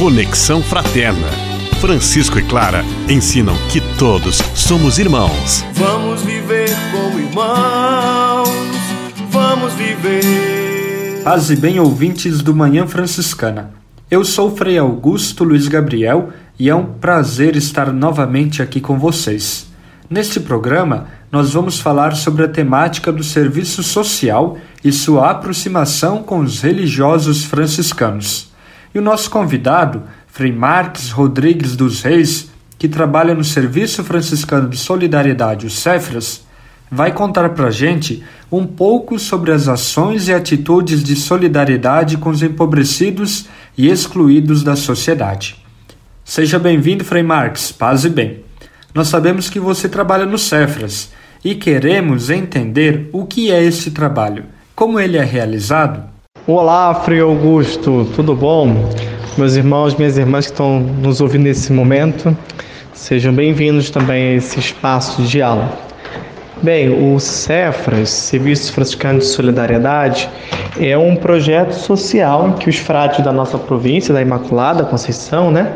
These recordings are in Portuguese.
Conexão Fraterna. Francisco e Clara ensinam que todos somos irmãos. Vamos viver como irmãos. Vamos viver. Paz e bem, ouvintes do Manhã Franciscana. Eu sou Frei Augusto Luiz Gabriel e é um prazer estar novamente aqui com vocês. Neste programa, nós vamos falar sobre a temática do serviço social e sua aproximação com os religiosos franciscanos. E o nosso convidado, Frei Marques Rodrigues dos Reis, que trabalha no Serviço Franciscano de Solidariedade, o Cefras, vai contar para a gente um pouco sobre as ações e atitudes de solidariedade com os empobrecidos e excluídos da sociedade. Seja bem-vindo, Frei Marques, paz e bem. Nós sabemos que você trabalha no Cefras e queremos entender o que é este trabalho, como ele é realizado Olá, Frei Augusto, tudo bom? Meus irmãos, minhas irmãs que estão nos ouvindo nesse momento, sejam bem-vindos também a esse espaço de aula. Bem, o Cefras, Serviço Franciscano de Solidariedade, é um projeto social que os frades da nossa província, da Imaculada Conceição, né,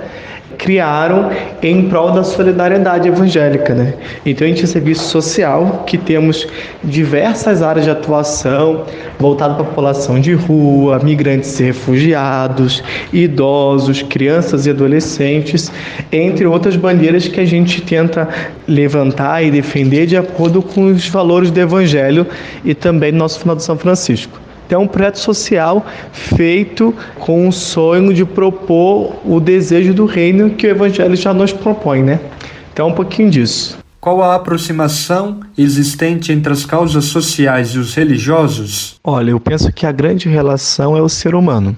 criaram em prol da solidariedade evangélica, né? Então a gente é um serviço social que temos diversas áreas de atuação voltado para a população de rua, migrantes e refugiados, idosos, crianças e adolescentes, entre outras bandeiras que a gente tenta levantar e defender de acordo com os valores do evangelho e também do nosso final de São Francisco. Então, é um projeto social feito com o sonho de propor o desejo do reino que o Evangelho já nos propõe, né? Então, um pouquinho disso. Qual a aproximação existente entre as causas sociais e os religiosos? Olha, eu penso que a grande relação é o ser humano.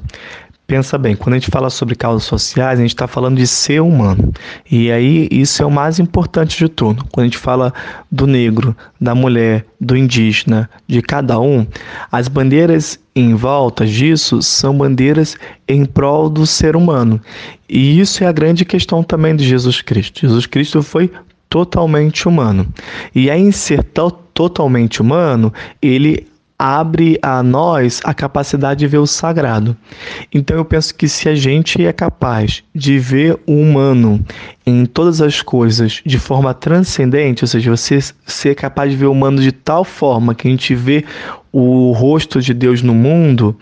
Pensa bem, quando a gente fala sobre causas sociais, a gente está falando de ser humano. E aí isso é o mais importante de tudo. Quando a gente fala do negro, da mulher, do indígena, de cada um, as bandeiras em volta disso são bandeiras em prol do ser humano. E isso é a grande questão também de Jesus Cristo. Jesus Cristo foi totalmente humano. E aí, em ser totalmente humano, ele abre a nós a capacidade de ver o sagrado. Então eu penso que se a gente é capaz de ver o humano em todas as coisas de forma transcendente, ou seja, você ser capaz de ver o humano de tal forma que a gente vê o rosto de Deus no mundo,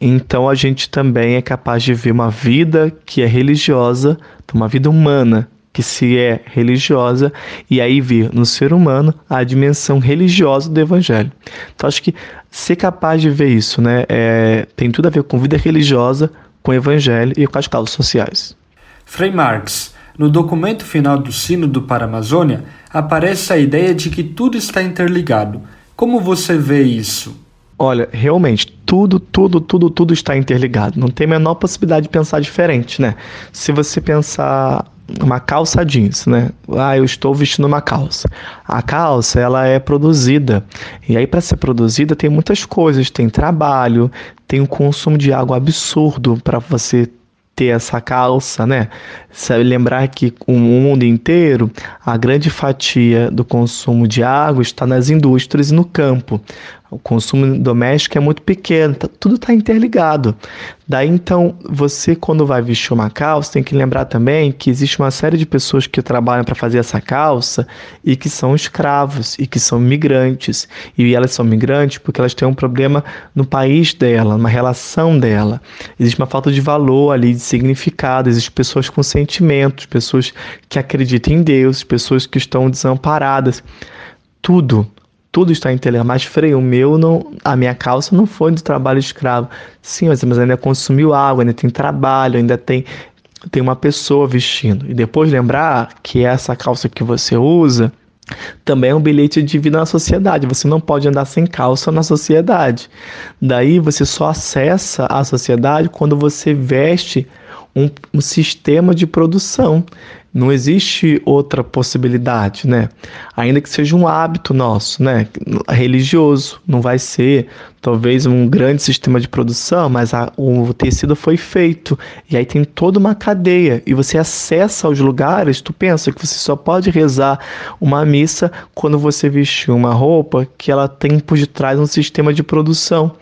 então a gente também é capaz de ver uma vida que é religiosa, uma vida humana, que se é religiosa e aí vir no ser humano a dimensão religiosa do evangelho. Então acho que ser capaz de ver isso, né, é, tem tudo a ver com vida religiosa, com o evangelho e com as causas sociais. Frei Marx, no documento final do Sínodo para a Amazônia, aparece a ideia de que tudo está interligado. Como você vê isso? Olha, realmente, tudo, tudo, tudo, tudo está interligado. Não tem a menor possibilidade de pensar diferente, né? Se você pensar uma calça jeans, né? Ah, eu estou vestindo uma calça. A calça, ela é produzida. E aí para ser produzida tem muitas coisas, tem trabalho, tem um consumo de água absurdo para você ter essa calça, né? Sabe lembrar que o mundo inteiro, a grande fatia do consumo de água está nas indústrias e no campo. O consumo doméstico é muito pequeno, tá, tudo está interligado. Daí então, você quando vai vestir uma calça, tem que lembrar também que existe uma série de pessoas que trabalham para fazer essa calça e que são escravos e que são migrantes. E elas são migrantes porque elas têm um problema no país dela, numa relação dela. Existe uma falta de valor ali, de significado, existem pessoas com sentimentos, pessoas que acreditam em Deus, pessoas que estão desamparadas. Tudo tudo está interligado. Mas freio, o meu não, a minha calça não foi do trabalho escravo. Sim, mas, mas ainda consumiu água, ainda tem trabalho, ainda tem tem uma pessoa vestindo. E depois lembrar que essa calça que você usa também é um bilhete de vida na sociedade. Você não pode andar sem calça na sociedade. Daí você só acessa a sociedade quando você veste um, um sistema de produção. Não existe outra possibilidade, né? Ainda que seja um hábito nosso, né? Religioso, não vai ser talvez um grande sistema de produção, mas a, o tecido foi feito e aí tem toda uma cadeia e você acessa aos lugares. Tu pensa que você só pode rezar uma missa quando você vestir uma roupa que ela tem por detrás um sistema de produção.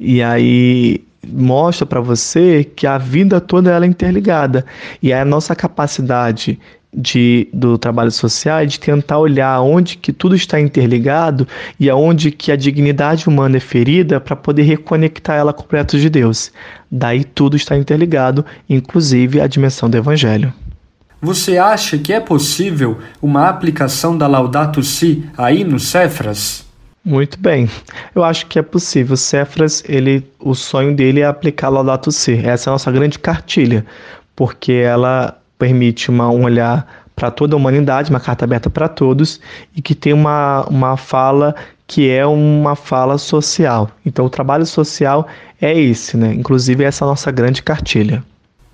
E aí mostra para você que a vida toda ela é interligada e a nossa capacidade de, do trabalho social é de tentar olhar onde que tudo está interligado e aonde que a dignidade humana é ferida para poder reconectar ela com o projeto de Deus. Daí tudo está interligado, inclusive a dimensão do Evangelho. Você acha que é possível uma aplicação da Laudato Si aí no Cefras? Muito bem. Eu acho que é possível. O Cefras, ele, o sonho dele é aplicar Laudato Si. Essa é a nossa grande cartilha, porque ela permite uma, um olhar para toda a humanidade, uma carta aberta para todos e que tem uma, uma fala que é uma fala social. Então, o trabalho social é esse, né? Inclusive, essa é a nossa grande cartilha.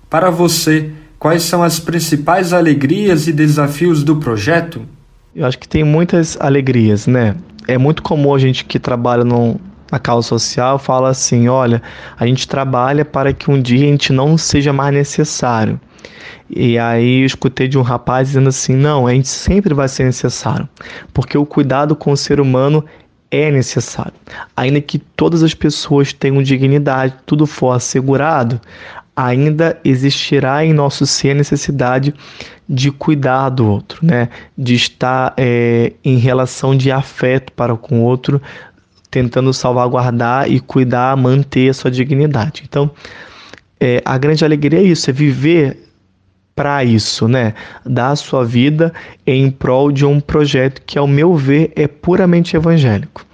Para você, quais são as principais alegrias e desafios do projeto? Eu acho que tem muitas alegrias, né? É muito comum a gente que trabalha no, na causa social fala assim: olha, a gente trabalha para que um dia a gente não seja mais necessário. E aí eu escutei de um rapaz dizendo assim: não, a gente sempre vai ser necessário, porque o cuidado com o ser humano é necessário. Ainda que todas as pessoas tenham dignidade, tudo for assegurado, ainda existirá em nosso ser a necessidade de cuidar do outro, né? de estar é, em relação de afeto para com o outro, tentando salvaguardar e cuidar, manter a sua dignidade. Então, é, a grande alegria é isso, é viver para isso, né? Dar a sua vida em prol de um projeto que, ao meu ver, é puramente evangélico.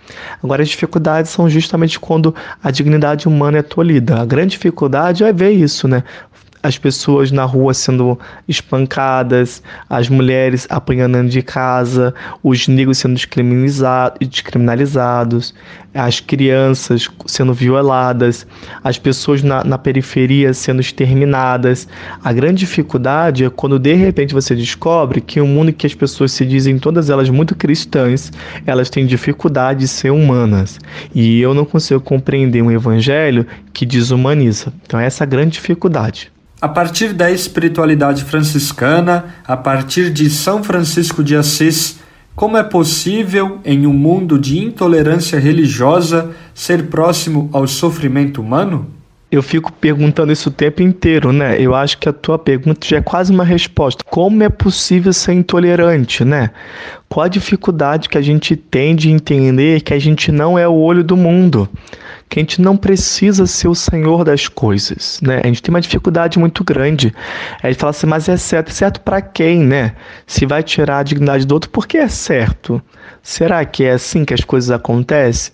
Agora, as dificuldades são justamente quando a dignidade humana é tolhida. A grande dificuldade é ver isso, né? As pessoas na rua sendo espancadas, as mulheres apanhando de casa, os negros sendo descriminalizados, as crianças sendo violadas, as pessoas na, na periferia sendo exterminadas. A grande dificuldade é quando de repente você descobre que o um mundo que as pessoas se dizem todas elas muito cristãs, elas têm dificuldade de ser humanas. E eu não consigo compreender um evangelho que desumaniza. Então essa é a grande dificuldade. A partir da espiritualidade franciscana, a partir de São Francisco de Assis, como é possível, em um mundo de intolerância religiosa, ser próximo ao sofrimento humano? Eu fico perguntando isso o tempo inteiro, né? Eu acho que a tua pergunta já é quase uma resposta. Como é possível ser intolerante, né? Qual a dificuldade que a gente tem de entender que a gente não é o olho do mundo? Que a gente não precisa ser o senhor das coisas, né? A gente tem uma dificuldade muito grande. A gente fala assim, mas é certo. É certo para quem, né? Se vai tirar a dignidade do outro, por que é certo? Será que é assim que as coisas acontecem?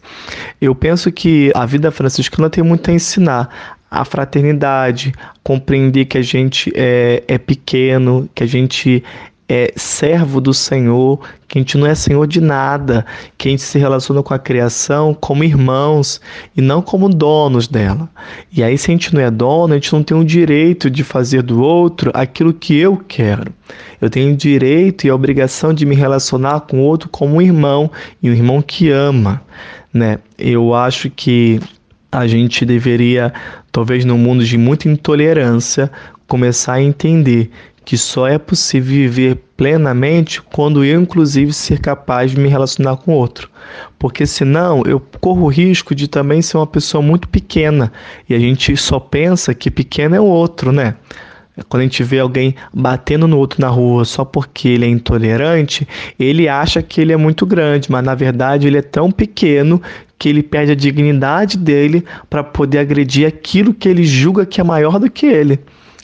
Eu penso que a vida franciscana tem muito a ensinar a fraternidade, compreender que a gente é, é pequeno, que a gente é servo do Senhor, que a gente não é senhor de nada, que a gente se relaciona com a criação como irmãos e não como donos dela. E aí, se a gente não é dono, a gente não tem o direito de fazer do outro aquilo que eu quero. Eu tenho o direito e a obrigação de me relacionar com o outro como um irmão e um irmão que ama. Né? Eu acho que a gente deveria, talvez num mundo de muita intolerância, começar a entender que só é possível viver plenamente quando eu, inclusive, ser capaz de me relacionar com outro. Porque senão eu corro o risco de também ser uma pessoa muito pequena e a gente só pensa que pequeno é o outro, né? Quando a gente vê alguém batendo no outro na rua só porque ele é intolerante, ele acha que ele é muito grande, mas na verdade ele é tão pequeno que ele perde a dignidade dele para poder agredir aquilo que ele julga que é maior do que ele.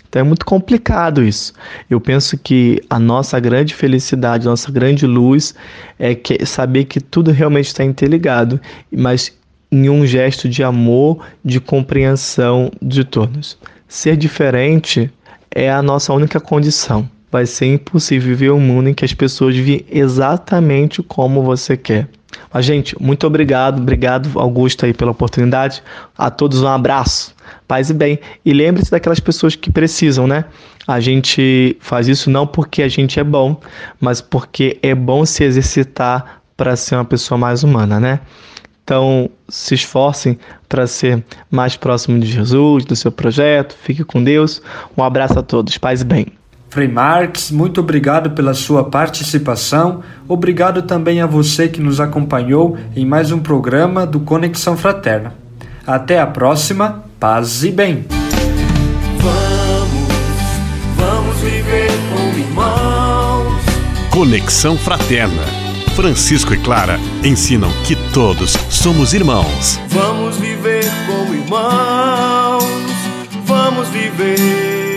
Então é muito complicado isso. Eu penso que a nossa grande felicidade, a nossa grande luz é que saber que tudo realmente está interligado, mas em um gesto de amor, de compreensão de todos. Ser diferente é a nossa única condição. Vai ser impossível viver um mundo em que as pessoas vivem exatamente como você quer. Mas, gente, muito obrigado, obrigado, Augusto, aí, pela oportunidade. A todos um abraço, paz e bem. E lembre-se daquelas pessoas que precisam, né? A gente faz isso não porque a gente é bom, mas porque é bom se exercitar para ser uma pessoa mais humana, né? Então, se esforcem para ser mais próximo de Jesus, do seu projeto. Fique com Deus. Um abraço a todos. Paz e bem. Frei Marx, muito obrigado pela sua participação. Obrigado também a você que nos acompanhou em mais um programa do Conexão Fraterna. Até a próxima paz e bem. Vamos, vamos viver como irmãos. Conexão Fraterna. Francisco e Clara ensinam que todos somos irmãos. Vamos viver como irmãos. Vamos viver.